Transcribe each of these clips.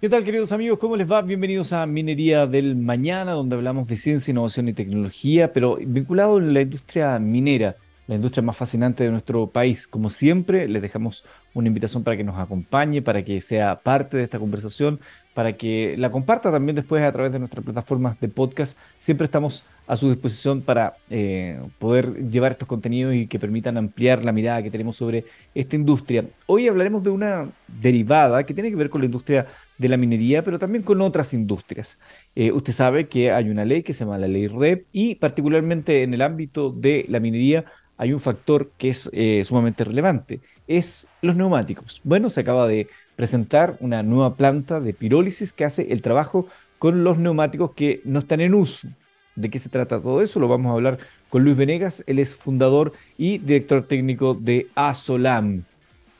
¿Qué tal, queridos amigos? ¿Cómo les va? Bienvenidos a Minería del Mañana, donde hablamos de ciencia, innovación y tecnología, pero vinculado en la industria minera, la industria más fascinante de nuestro país. Como siempre, les dejamos una invitación para que nos acompañe, para que sea parte de esta conversación, para que la comparta también después a través de nuestras plataformas de podcast. Siempre estamos a su disposición para eh, poder llevar estos contenidos y que permitan ampliar la mirada que tenemos sobre esta industria. Hoy hablaremos de una derivada que tiene que ver con la industria de la minería, pero también con otras industrias. Eh, usted sabe que hay una ley que se llama la ley REP y particularmente en el ámbito de la minería hay un factor que es eh, sumamente relevante, es los neumáticos. Bueno, se acaba de presentar una nueva planta de pirólisis que hace el trabajo con los neumáticos que no están en uso. ¿De qué se trata todo eso? Lo vamos a hablar con Luis Venegas, él es fundador y director técnico de Asolam.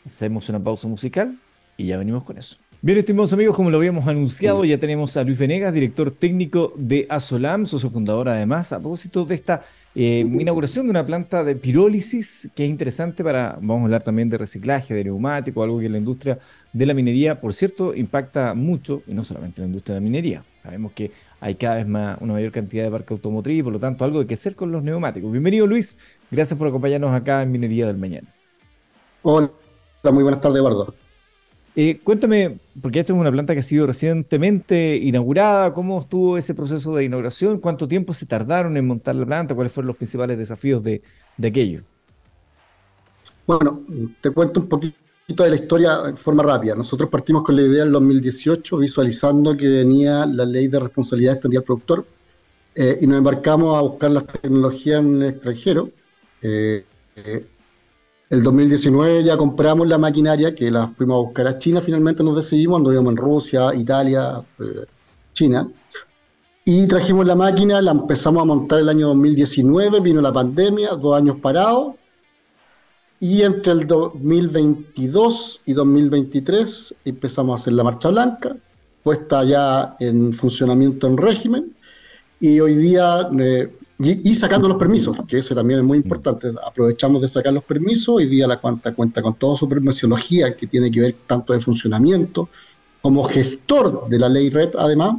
Hacemos una pausa musical y ya venimos con eso. Bien, estimados amigos, como lo habíamos anunciado, ya tenemos a Luis Venegas, director técnico de Asolam, socio fundador además, a propósito de esta eh, inauguración de una planta de pirólisis que es interesante para, vamos a hablar también de reciclaje, de neumático, algo que la industria de la minería, por cierto, impacta mucho, y no solamente la industria de la minería. Sabemos que hay cada vez más, una mayor cantidad de parque automotriz, por lo tanto, algo hay que hacer con los neumáticos. Bienvenido, Luis. Gracias por acompañarnos acá en Minería del Mañana. Hola, muy buenas tardes, Eduardo. Eh, cuéntame, porque esta es una planta que ha sido recientemente inaugurada, ¿cómo estuvo ese proceso de inauguración? ¿Cuánto tiempo se tardaron en montar la planta? ¿Cuáles fueron los principales desafíos de, aquello? Bueno, te cuento un poquito de la historia en forma rápida. Nosotros partimos con la idea del 2018, visualizando que venía la ley de responsabilidad extendida al productor, eh, y nos embarcamos a buscar las tecnologías en el extranjero. Eh, el 2019 ya compramos la maquinaria que la fuimos a buscar a China, finalmente nos decidimos, anduvimos en Rusia, Italia, eh, China. Y trajimos la máquina, la empezamos a montar el año 2019, vino la pandemia, dos años parados. Y entre el 2022 y 2023 empezamos a hacer la marcha blanca, puesta ya en funcionamiento en régimen. Y hoy día eh, y, sacando los permisos, que eso también es muy importante. Aprovechamos de sacar los permisos. Hoy día la cuenta cuenta con toda su permisología, que tiene que ver tanto de funcionamiento como gestor de la ley red, además.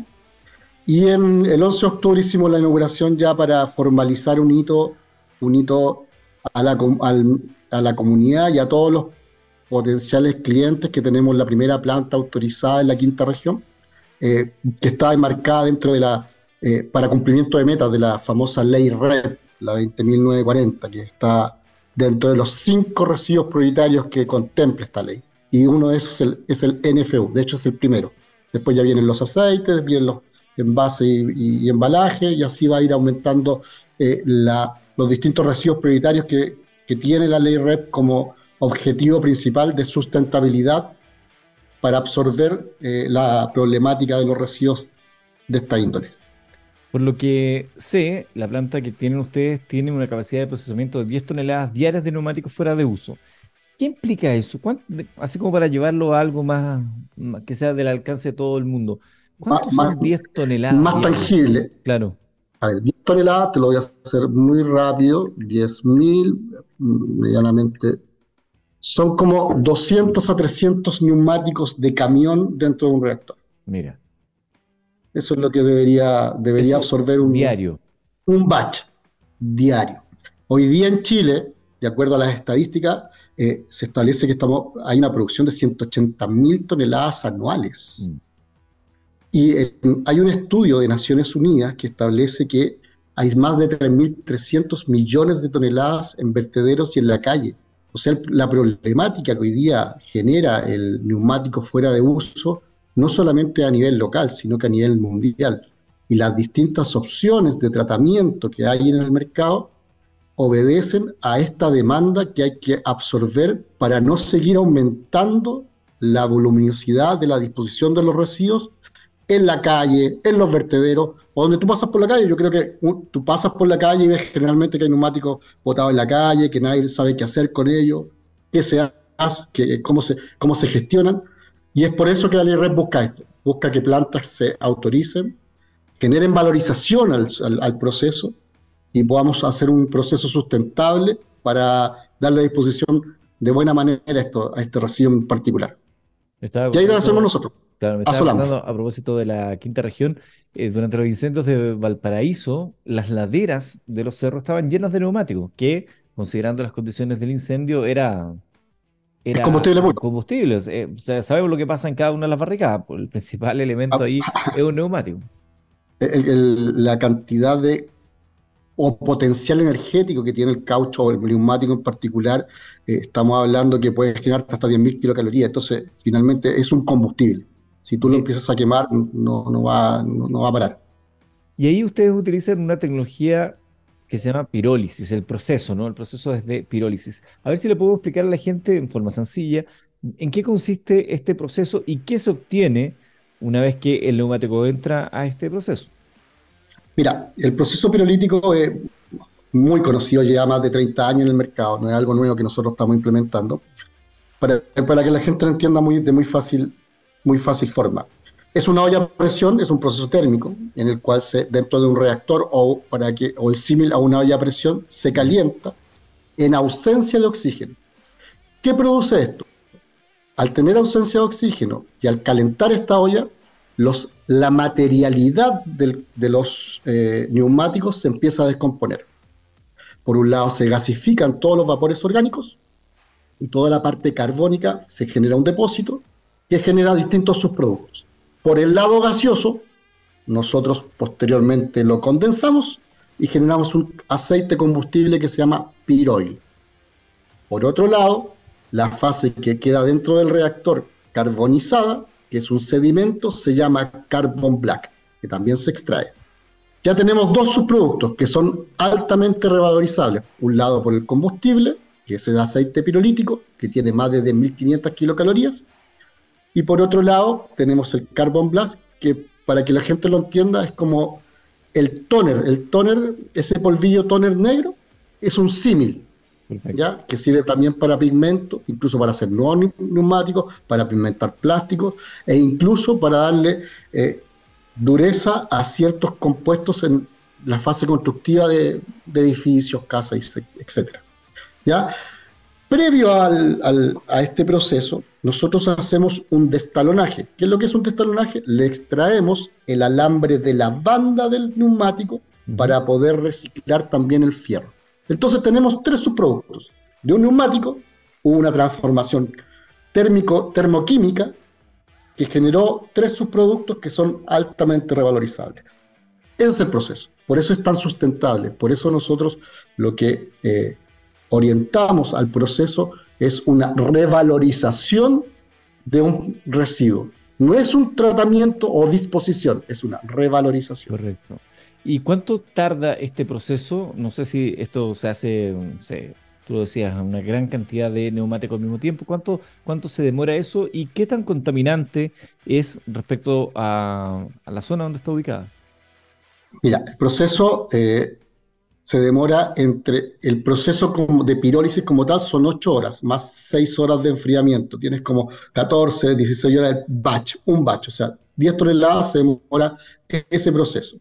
Y en el 11 de octubre hicimos la inauguración ya para formalizar un hito, un hito a la, a la comunidad y a todos los potenciales clientes que tenemos la primera planta autorizada en la quinta región, eh, que está enmarcada dentro de la eh, para cumplimiento de metas de la famosa ley REP, la 20.940, que está dentro de los cinco residuos prioritarios que contempla esta ley. Y uno de esos es el, NFU, de hecho es el primero. Después ya vienen los aceites, vienen los envases y, embalaje, y así va a ir aumentando eh, los distintos residuos prioritarios que, tiene la ley REP como objetivo principal de sustentabilidad para absorber eh, la problemática de los residuos de esta índole. Por lo que sé, la planta que tienen ustedes tiene una capacidad de procesamiento de 10 toneladas diarias de neumáticos fuera de uso. ¿Qué implica eso? así como para llevarlo a algo más, que sea del alcance de todo el mundo. ¿Cuánto son 10 toneladas? Más tangible. Claro. A ver, 10 toneladas, te lo voy a hacer muy rápido, 10.000, medianamente. Son como 200 a 300 neumáticos de camión dentro de un reactor. Mira. Eso es lo que debería, debería absorber un diario. Un batch diario. Hoy día en Chile, de acuerdo a las estadísticas, eh, se establece que estamos, hay una producción de 180 mil toneladas anuales. Mm. Y eh, hay un estudio de Naciones Unidas que establece que hay más de 3.300 millones de toneladas en vertederos y en la calle. O sea, la problemática que hoy día genera el neumático fuera de uso no solamente a nivel local, sino que a nivel mundial. Y las distintas opciones de tratamiento que hay en el mercado obedecen a esta demanda que hay que absorber para no seguir aumentando la voluminosidad de la disposición de los residuos en la calle, en los vertederos, o donde tú pasas por la calle. Yo creo que tú pasas por la calle y ves generalmente que hay neumáticos botados en la calle, que nadie sabe qué hacer con ellos, qué se hace, cómo, se, cómo se gestionan. Y es por eso que la ley RED busca esto, busca que plantas se autoricen, generen valorización al, proceso y podamos hacer un proceso sustentable para darle a disposición de buena manera esto, a este residuo en particular. y ahí lo hacemos nosotros. Claro, me estaba a propósito de la quinta región, eh, durante los incendios de Valparaíso, las laderas de los cerros estaban llenas de neumáticos, que, considerando las condiciones del incendio, era, era combustible combustibles. Eh, o sea, sabemos lo que pasa en cada una de las barricadas, pues, el principal elemento ah. ahí es un neumático. la cantidad de o potencial energético que tiene el caucho o el neumático en particular, eh, estamos hablando que puede generar hasta 10.000 kilocalorías. Entonces, finalmente es un combustible. Si tú lo empiezas a quemar, no, no, va, no, va a parar. Y ahí ustedes utilizan una tecnología que se llama pirólisis, el proceso, ¿no? El proceso es de pirólisis. A ver si le puedo explicar a la gente en forma sencilla en qué consiste este proceso y qué se obtiene una vez que el neumático entra a este proceso. Mira, el proceso pirolítico es muy conocido, lleva más de 30 años en el mercado, no es algo nuevo que nosotros estamos implementando, para, para que la gente lo entienda muy, de muy fácil, muy fácil forma. Es una olla a presión, es un proceso térmico en el cual se, dentro de un reactor o, para que, o el símil a una olla a presión se calienta en ausencia de oxígeno. ¿Qué produce esto? Al tener ausencia de oxígeno y al calentar esta olla, los, la materialidad de los eh, neumáticos se empieza a descomponer. Por un lado se gasifican todos los vapores orgánicos y toda la parte carbónica se genera un depósito que genera distintos subproductos. Por el lado gaseoso, nosotros posteriormente lo condensamos y generamos un aceite combustible que se llama piroil. Por otro lado, la fase que queda dentro del reactor carbonizada que es un sedimento, se llama carbon black, que también se extrae. Ya tenemos dos subproductos que son altamente revalorizables. Un lado por el combustible, que es el aceite pirolítico, que tiene más de 10.500 kilocalorías. Y por otro lado, tenemos el carbon black, que para que la gente lo entienda, es como el toner. El toner, ese polvillo toner negro, es un símil ¿ya? que sirve también para pigmento, incluso para hacer nuevos neumáticos, para pigmentar plásticos e incluso para darle eh, dureza a ciertos compuestos en la fase constructiva de, edificios, casas, etc. ¿ya? Previo a este proceso, nosotros hacemos un destalonaje. ¿Qué es lo que es un destalonaje? Le extraemos el alambre de la banda del neumático para poder reciclar también el fierro. Entonces tenemos tres subproductos. De un neumático hubo una transformación térmico, termoquímica que generó tres subproductos que son altamente revalorizables. Ese es el proceso. Por eso es tan sustentable. Por eso nosotros lo que eh, orientamos al proceso es una revalorización de un residuo. No es un tratamiento o disposición, es una revalorización. Correcto. ¿Y cuánto tarda este proceso? No sé si esto se hace, tú lo decías, una gran cantidad de neumáticos al mismo tiempo. ¿Cuánto, ¿Cuánto se demora eso y qué tan contaminante es respecto a, la zona donde está ubicada? Mira, el proceso eh, se demora entre el proceso de pirólisis como tal son 8 horas, más 6 horas de enfriamiento. Tienes como 14, 16 horas de batch, un batch, o sea, 10 toneladas se demora ese proceso.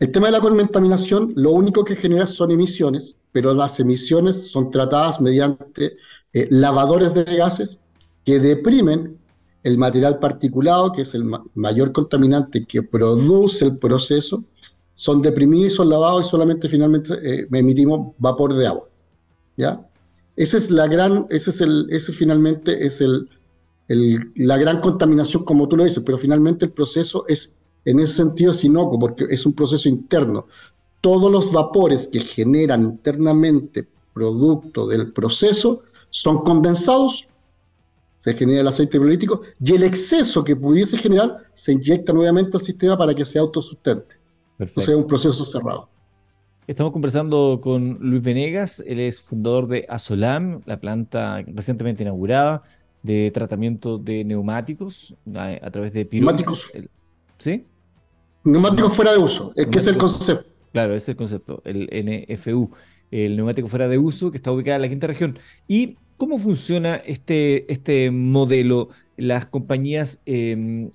El tema de la contaminación, lo único que genera son emisiones, pero las emisiones son tratadas mediante eh, lavadores de gases que deprimen el material particulado, que es el mayor contaminante que produce el proceso, son deprimidos y son lavados y solamente finalmente eh, emitimos vapor de agua. ¿ya? Esa es la gran, ese es el, ese finalmente es el, la gran contaminación, como tú lo dices, pero finalmente el proceso es en ese sentido es inocuo porque es un proceso interno. Todos los vapores que generan internamente producto del proceso son condensados, se genera el aceite político y el exceso que pudiese generar se inyecta nuevamente al sistema para que sea autosustente. O sea, un proceso cerrado. Estamos conversando con Luis Venegas, él es fundador de Asolam, la planta recientemente inaugurada de tratamiento de neumáticos a, través de Neumáticos. ¿Sí? Neumático fuera de uso, es que es el concepto. Claro, es el concepto, el NFU, el neumático fuera de uso que está ubicado en la quinta región. ¿Y cómo funciona este, este modelo? Las compañías, em,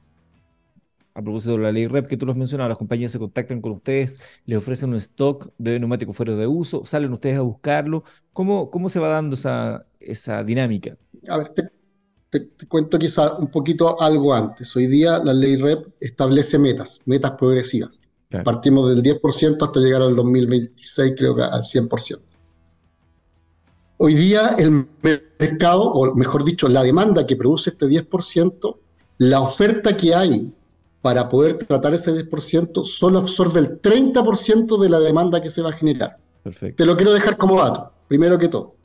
a propósito de la ley REP que tú lo has mencionado, las compañías se contactan con ustedes, les ofrecen un stock de neumáticos fuera de uso, salen ustedes a buscarlo. ¿Cómo, cómo se va dando esa, esa dinámica? A ver, te, te, cuento quizá un poquito algo antes. Hoy día la ley REP establece metas, metas progresivas. Partimos del 10% hasta llegar al 2026, creo que al 100%. Hoy día el mercado, o mejor dicho, la demanda que produce este 10%, la oferta que hay para poder tratar ese 10%, solo absorbe el 30% de la demanda que se va a generar. Te lo quiero dejar como dato, primero que todo.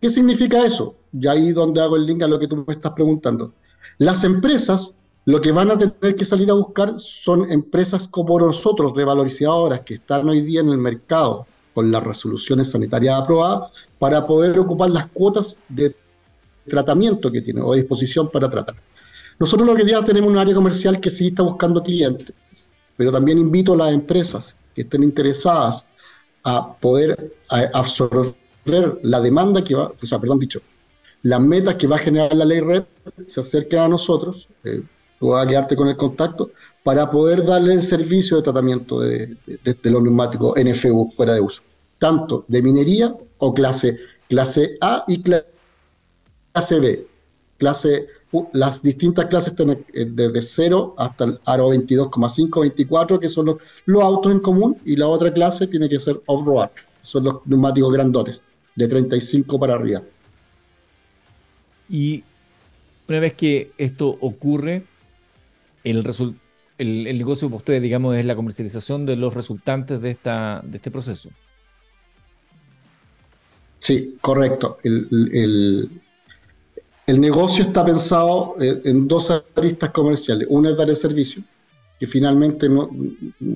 ¿Qué significa eso? Y ahí donde hago el link a lo que tú me estás preguntando. Las empresas lo que van a tener que salir a buscar son empresas como nosotros, revalorizadoras, que están hoy día en el mercado con las resoluciones sanitarias aprobadas, para poder ocupar las cuotas de tratamiento que tiene o disposición para tratar. Nosotros lo que ya tenemos un área comercial que sí está buscando clientes, pero también invito a las empresas que estén interesadas a poder absorber la demanda que va, o sea, perdón dicho, las metas que va a generar la ley red, se acerquen a nosotros, eh, tú vas a quedarte con el contacto, para poder darle el servicio de tratamiento de, los neumáticos NFU fuera de uso, tanto de minería o clase, clase A y clase B. Clase, las distintas clases están eh, desde 0 hasta el aro 22,5, 24, que son los, los, autos en común, y la otra clase tiene que ser off-road, son los neumáticos grandotes, de 35 para arriba. Y una vez que esto ocurre, el, el, negocio para ustedes, digamos, es la comercialización de los resultantes de, esta, de este proceso. Sí, correcto. El, el, negocio está pensado eh, en dos aristas comerciales. Una es dar el servicio, que finalmente no,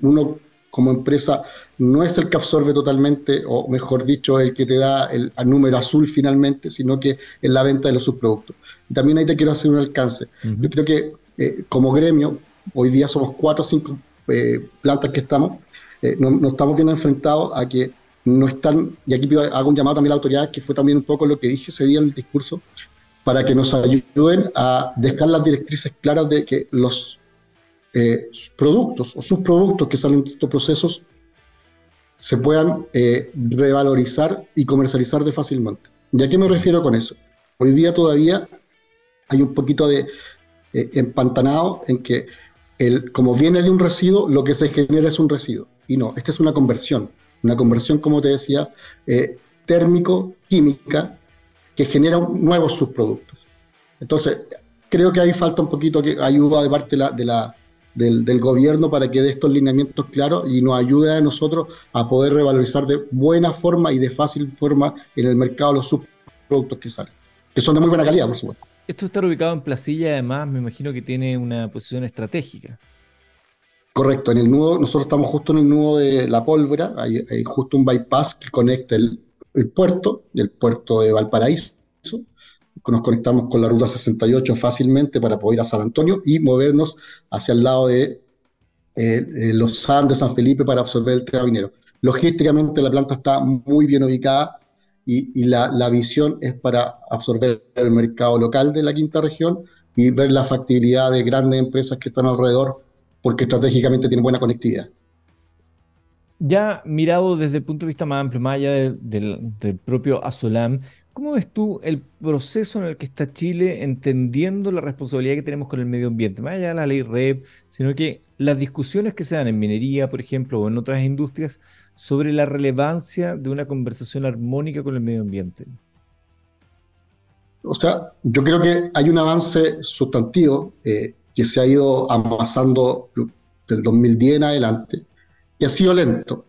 uno como empresa no es el que absorbe totalmente, o mejor dicho, el que te da el, número azul finalmente, sino que es la venta de los subproductos. También ahí te quiero hacer un alcance. Yo creo que eh, como gremio, hoy día somos cuatro o cinco eh, plantas que estamos, eh, nos, estamos viendo enfrentados a que no están, y aquí hago un llamado también a la autoridad, que fue también un poco lo que dije ese día en el discurso, para que nos ayuden a dejar las directrices claras de que los productos o subproductos que salen de estos procesos se puedan revalorizar y comercializar de fácilmente. ¿Y a qué me refiero con eso? Hoy día todavía hay un poquito de, eh, empantanado en que el, como viene de un residuo, lo que se genera es un residuo. Y no, esta es una conversión. Una conversión, como te decía, eh, térmico-química que genera nuevos subproductos. Entonces, creo que ahí falta un poquito que ayuda de parte de la, del, del, gobierno para que dé estos lineamientos claros y nos ayude a nosotros a poder revalorizar de buena forma y de fácil forma en el mercado los subproductos que salen, que son de muy buena calidad, por supuesto. Esto está ubicado en Placilla, además, me imagino que tiene una posición estratégica. Correcto, en el nudo, nosotros estamos justo en el nudo de la pólvora, hay, justo un bypass que conecta el, puerto, el puerto de Valparaíso. Nos conectamos con la ruta 68 fácilmente para poder ir a San Antonio y movernos hacia el lado de eh, los Andes, San Felipe, para absorber el tema. Logísticamente la planta está muy bien ubicada, y, la, visión es para absorber el mercado local de la quinta región y ver la factibilidad de grandes empresas que están alrededor porque estratégicamente tienen buena conectividad. Ya mirado desde el punto de vista más amplio, más allá del, propio Asolam, ¿cómo ves tú el proceso en el que está Chile entendiendo la responsabilidad que tenemos con el medio ambiente? Más allá de la ley REP, sino que las discusiones que se dan en minería, por ejemplo, o en otras industrias, sobre la relevancia de una conversación armónica con el medio ambiente? O sea, yo creo que hay un avance sustantivo eh, que se ha ido amasando del 2010 en adelante y ha sido lento,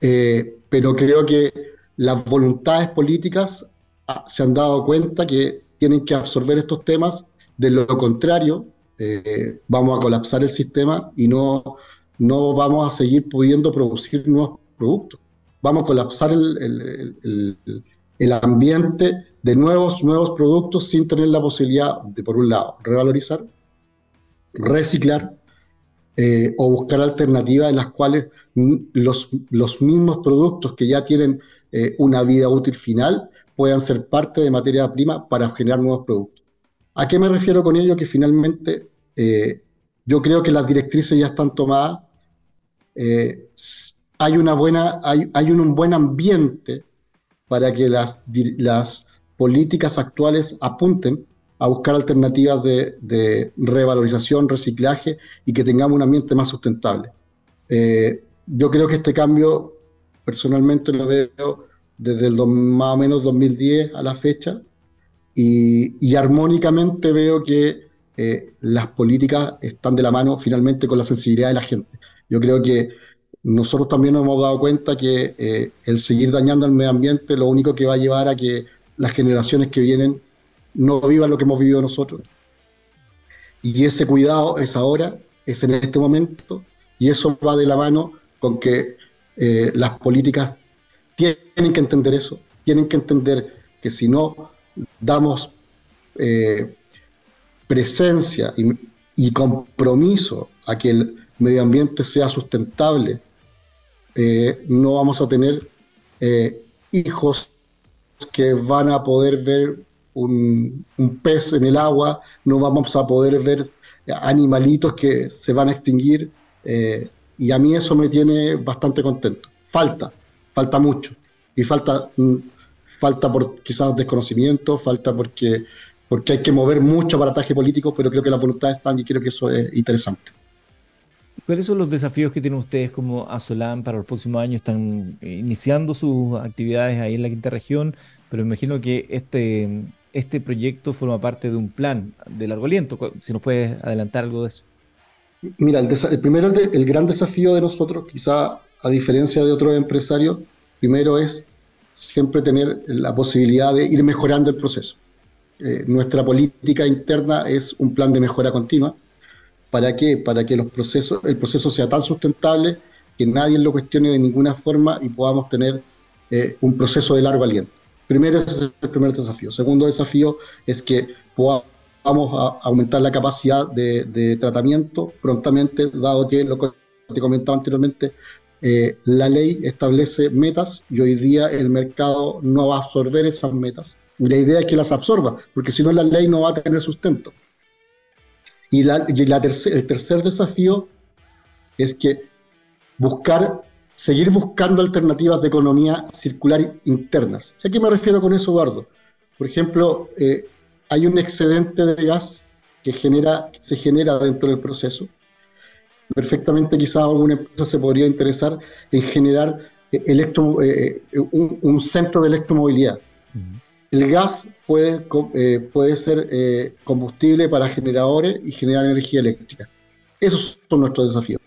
eh, pero creo que las voluntades políticas ah, se han dado cuenta que tienen que absorber estos temas, de lo contrario eh, vamos a colapsar el sistema y no, no vamos a seguir pudiendo producir nuevos productos. Vamos a colapsar el, el, ambiente de nuevos, nuevos productos sin tener la posibilidad de, por un lado, revalorizar, reciclar eh, o buscar alternativas en las cuales los, los mismos productos que ya tienen eh, una vida útil final puedan ser parte de materia prima para generar nuevos productos. ¿A qué me refiero con ello? Que finalmente eh, yo creo que las directrices ya están tomadas hay, una buena, hay, hay un, buen ambiente para que las, las políticas actuales apunten a buscar alternativas de, revalorización, reciclaje y que tengamos un ambiente más sustentable. Eh, yo creo que este cambio, personalmente lo veo desde el más o menos 2010 a la fecha y, armónicamente veo que eh, las políticas están de la mano finalmente con la sensibilidad de la gente. Yo creo que nosotros también nos hemos dado cuenta que eh, el seguir dañando al medio ambiente lo único que va a llevar a que las generaciones que vienen no vivan lo que hemos vivido nosotros. Y ese cuidado es ahora, es en este momento, y eso va de la mano con que eh, las políticas tienen que entender eso, tienen que entender que si no damos eh, presencia y, compromiso a que el medio ambiente sea sustentable, eh, no vamos a tener hijos que van a poder ver un, pez en el agua, no vamos a poder ver animalitos que se van a extinguir. Eh, y a mí eso me tiene bastante contento. Falta, falta mucho. Y falta, mm, falta por quizás desconocimiento, falta porque, porque hay que mover mucho aparataje político, pero creo que las voluntades están y creo que eso es interesante. ¿Cuáles son los desafíos que tienen ustedes como Asolam para los próximos años? Están iniciando sus actividades ahí en la quinta región, pero imagino que este, este proyecto forma parte de un plan de largo aliento. Si nos puedes adelantar algo de eso. Mira, el, primero, el, gran desafío de nosotros, quizá a diferencia de otros empresarios, primero es siempre tener la posibilidad de ir mejorando el proceso. Eh, nuestra política interna es un plan de mejora continua. ¿Para qué? Para que los procesos, el proceso sea tan sustentable que nadie lo cuestione de ninguna forma y podamos tener eh, un proceso de largo aliento. Primero, ese es el primer desafío. Segundo desafío es que podamos aumentar la capacidad de, tratamiento prontamente, dado que lo que te comentaba anteriormente, eh, la ley establece metas y hoy día el mercado no va a absorber esas metas. la idea es que las absorba, porque si no la ley no va a tener sustento. Y, el tercer desafío es que buscar seguir buscando alternativas de economía circular internas. ¿A qué me refiero con eso, Eduardo? Por ejemplo, eh, hay un excedente de gas que genera, se genera dentro del proceso. Perfectamente quizás alguna empresa se podría interesar en generar eh, electro, eh, un, centro de electromovilidad. El gas puede, puede ser combustible para generadores y generar energía eléctrica. Esos son nuestros desafíos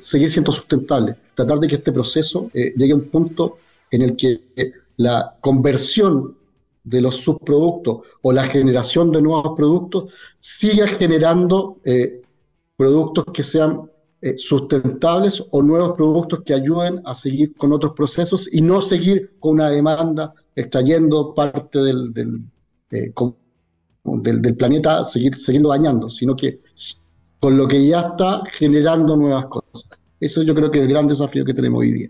seguir siendo sustentable, tratar de que este proceso eh, llegue a un punto en el que la conversión de los subproductos o la generación de nuevos productos siga generando eh, productos que sean eh, sustentables o nuevos productos que ayuden a seguir con otros procesos y no seguir con una demanda extrayendo parte del, del, planeta, seguir, siguiendo dañando, sino que con lo que ya está generando nuevas cosas. Eso yo creo que es el gran desafío que tenemos hoy día.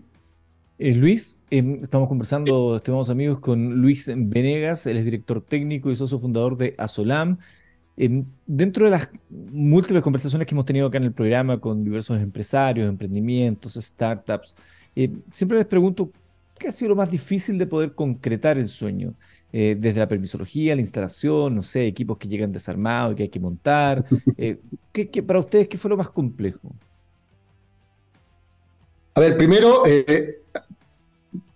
Eh, Luis, em, estamos conversando, estimados amigos, con Luis Venegas, él es director técnico y socio fundador de Asolam. Em, dentro de las múltiples conversaciones que hemos tenido acá en el programa con diversos empresarios, emprendimientos, startups, eh, siempre les pregunto, ¿qué ha sido lo más difícil de poder concretar el sueño? Eh, desde la permisología, la instalación, no sé, equipos que llegan desarmados y que hay que montar. Eh, ¿qué, para ustedes, ¿qué fue lo más complejo? A ver, primero, eh,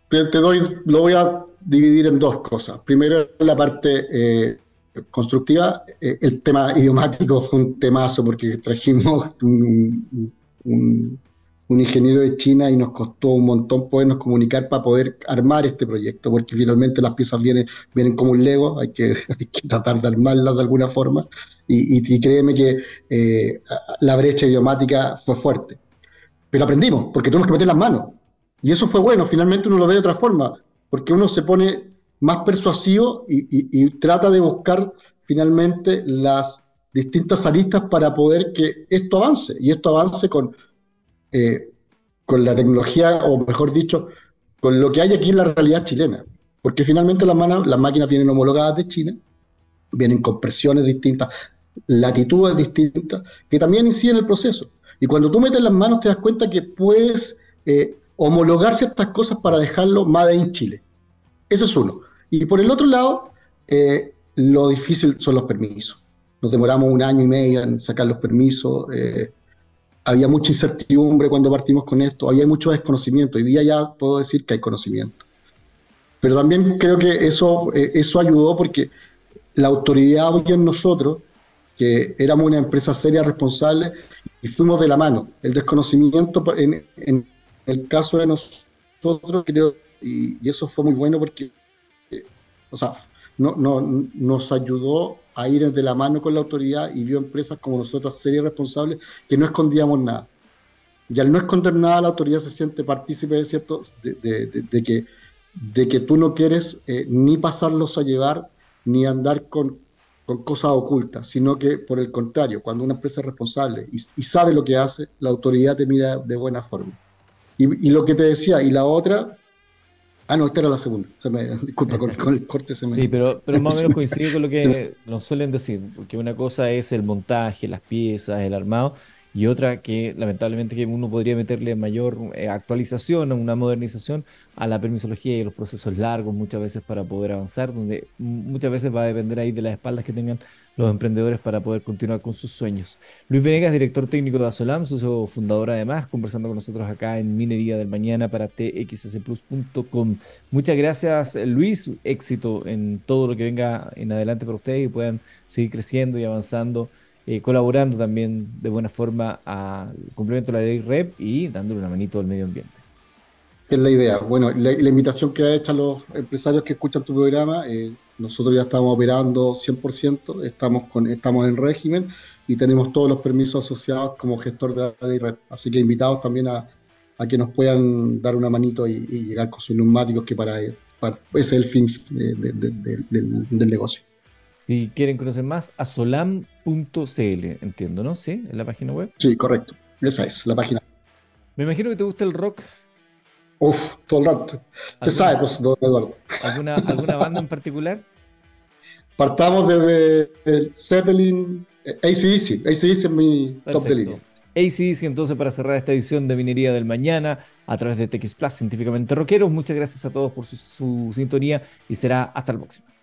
te, doy, lo voy a dividir en dos cosas. Primero, la parte constructiva. el tema idiomático fue un temazo porque trajimos un un ingeniero de China y nos costó un montón podernos comunicar para poder armar este proyecto, porque finalmente las piezas vienen, vienen como un Lego, hay que, tratar de armarlas de alguna forma, y, créeme que eh, la brecha idiomática fue fuerte. Pero aprendimos, porque tuvimos que meter las manos, y eso fue bueno, finalmente uno lo ve de otra forma, porque uno se pone más persuasivo y, trata de buscar finalmente las distintas aristas para poder que esto avance, y esto avance con eh, con la tecnología, o mejor dicho, con lo que hay aquí en la realidad chilena. Porque finalmente las, las máquinas vienen homologadas de China, vienen con presiones distintas, latitudes distintas, que también inciden en el proceso. Y cuando tú metes las manos te das cuenta que puedes eh, homologar ciertas cosas para dejarlo más in Chile. Eso es uno. Y por el otro lado, eh, lo difícil son los permisos. Nos demoramos un año y medio en sacar los permisos. Eh, había mucha incertidumbre cuando partimos con esto, había mucho desconocimiento. Hoy día ya puedo decir que hay conocimiento. Pero también creo que eso, eh, eso ayudó porque la autoridad hoy en nosotros, que éramos una empresa seria, responsable, y fuimos de la mano. El desconocimiento, en, en el caso de nosotros, creo, y, eso fue muy bueno porque, eh, o sea, no, no, nos ayudó a ir de la mano con la autoridad y vio empresas como nosotros serias y responsables que no escondíamos nada. Y al no esconder nada, la autoridad se siente partícipe de, cierto, de, que, de que tú no quieres eh, ni pasarlos a llevar ni andar con, con, cosas ocultas, sino que por el contrario, cuando una empresa es responsable y, y sabe lo que hace, la autoridad te mira de buena forma. Y, y, lo que te decía, y la otra Ah, no, esta era la segunda. disculpa, con, el corte se me. Sí, pero, pero más o menos coincide con lo que nos suelen decir, porque una cosa es el montaje, las piezas, el armado, y otra que lamentablemente que uno podría meterle mayor eh, actualización, una modernización a la permisología y los procesos largos muchas veces para poder avanzar, donde muchas veces va a depender ahí de las espaldas que tengan los emprendedores para poder continuar con sus sueños. Luis Venegas, director técnico de Asolam, socio fundador además, conversando con nosotros acá en Minería del Mañana para txsplus.com. Muchas gracias Luis, éxito en todo lo que venga en adelante para ustedes y puedan seguir creciendo y avanzando eh, colaborando también de buena forma al cumplimiento de la ley REP y dándole una manito al medio ambiente. Es la idea. Bueno, la, invitación que ha hecho a los empresarios que escuchan tu programa, eh, nosotros ya estamos operando 100%, estamos, con, estamos en régimen y tenemos todos los permisos asociados como gestor de la ley REP. Así que invitados también a, que nos puedan dar una manito y, llegar con sus neumáticos, que para, ese es el fin eh, del negocio. Si quieren conocer más, a solam.cl, entiendo, ¿no? ¿Sí? ¿En la página web? Sí, correcto. Esa es la página. Me imagino que te gusta el rock. Uf, todo el rato. ¿Qué sabes, pues, don Eduardo? ¿Alguna, ¿Alguna banda en particular? Partamos de el Zeppelin, ACDC. ACDC es mi top de línea. ACDC, entonces, para cerrar esta edición de Minería del Mañana a través de TX Plus, científicamente rockeros. Muchas gracias a todos por su, su sintonía y será hasta el próximo.